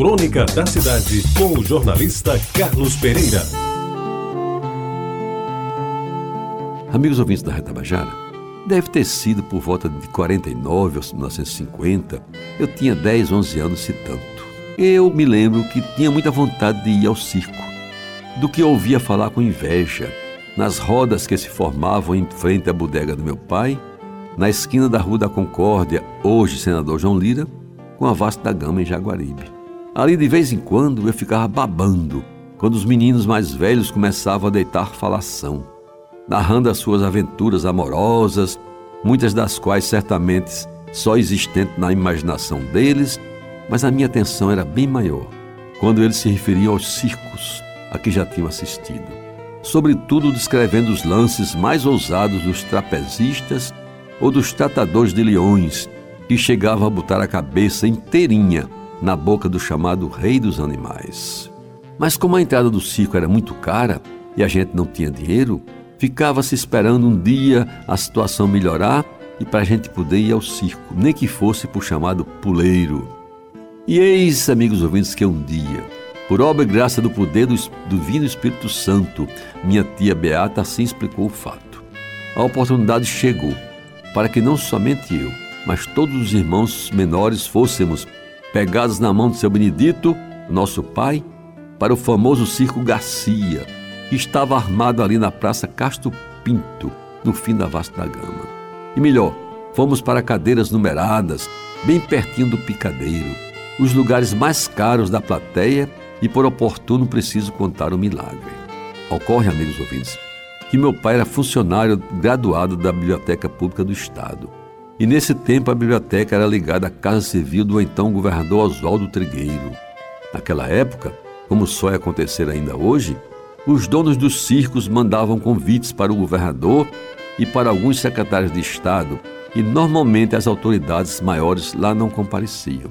Crônica da Cidade, com o jornalista Carlos Pereira. Amigos ouvintes da Retabajara, deve ter sido por volta de 49 ou 1950. Eu tinha 10, 11 anos, se tanto. Eu me lembro que tinha muita vontade de ir ao circo, do que ouvia falar com inveja, nas rodas que se formavam em frente à bodega do meu pai, na esquina da Rua da Concórdia, hoje senador João Lira, com a Vasta Gama em Jaguaribe. Ali de vez em quando eu ficava babando quando os meninos mais velhos começavam a deitar falação, narrando as suas aventuras amorosas, muitas das quais certamente só existentes na imaginação deles, mas a minha atenção era bem maior quando eles se referiam aos circos a que já tinham assistido, sobretudo descrevendo os lances mais ousados dos trapezistas ou dos tratadores de leões que chegavam a botar a cabeça inteirinha na boca do chamado rei dos animais. Mas como a entrada do circo era muito cara e a gente não tinha dinheiro, ficava-se esperando um dia a situação melhorar e para a gente poder ir ao circo, nem que fosse por chamado puleiro. E eis, amigos ouvintes, que um dia, por obra e graça do poder do, do Divino Espírito Santo, minha tia Beata assim explicou o fato. A oportunidade chegou para que não somente eu, mas todos os irmãos menores fôssemos pegados na mão de seu Benedito, nosso pai, para o famoso Circo Garcia, que estava armado ali na Praça Castro Pinto, no fim da Vasta Gama. E melhor, fomos para cadeiras numeradas, bem pertinho do picadeiro, os lugares mais caros da plateia e por oportuno preciso contar o um milagre. Ocorre, amigos ouvintes, que meu pai era funcionário graduado da Biblioteca Pública do Estado. E nesse tempo a biblioteca era ligada à Casa Civil do então governador Oswaldo Trigueiro. Naquela época, como só acontecer ainda hoje, os donos dos circos mandavam convites para o governador e para alguns secretários de Estado, e normalmente as autoridades maiores lá não compareciam.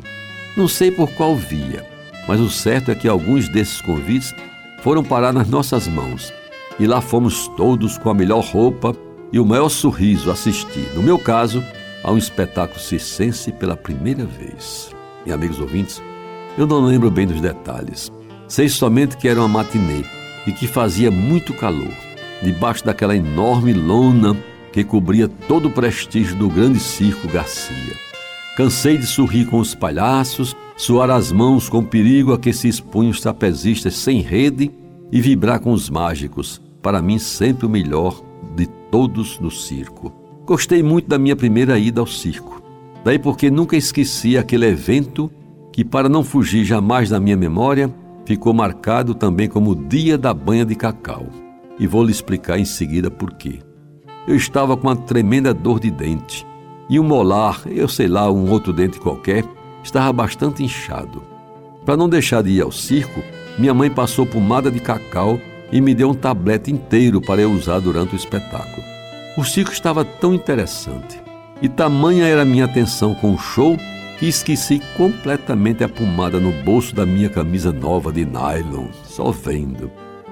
Não sei por qual via, mas o certo é que alguns desses convites foram parar nas nossas mãos e lá fomos todos com a melhor roupa e o maior sorriso assistir, no meu caso, a um espetáculo circense pela primeira vez. E amigos ouvintes, eu não lembro bem dos detalhes. Sei somente que era uma matinê e que fazia muito calor, debaixo daquela enorme lona que cobria todo o prestígio do grande circo Garcia. Cansei de sorrir com os palhaços, suar as mãos com o perigo a que se expunham os trapezistas sem rede e vibrar com os mágicos, para mim sempre o melhor de todos no circo. Gostei muito da minha primeira ida ao circo. Daí porque nunca esqueci aquele evento que, para não fugir jamais da minha memória, ficou marcado também como o dia da banha de cacau. E vou lhe explicar em seguida por quê. Eu estava com uma tremenda dor de dente e um molar, eu sei lá, um outro dente qualquer, estava bastante inchado. Para não deixar de ir ao circo, minha mãe passou pomada de cacau e me deu um tablete inteiro para eu usar durante o espetáculo. O circo estava tão interessante e tamanha era minha atenção com o show que esqueci completamente a pomada no bolso da minha camisa nova de nylon, só vendo.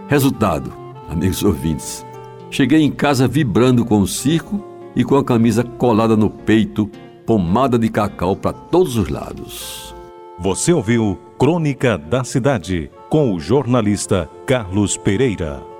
Resultado, amigos ouvintes, cheguei em casa vibrando com o circo e com a camisa colada no peito, pomada de cacau para todos os lados. Você ouviu Crônica da Cidade com o jornalista Carlos Pereira.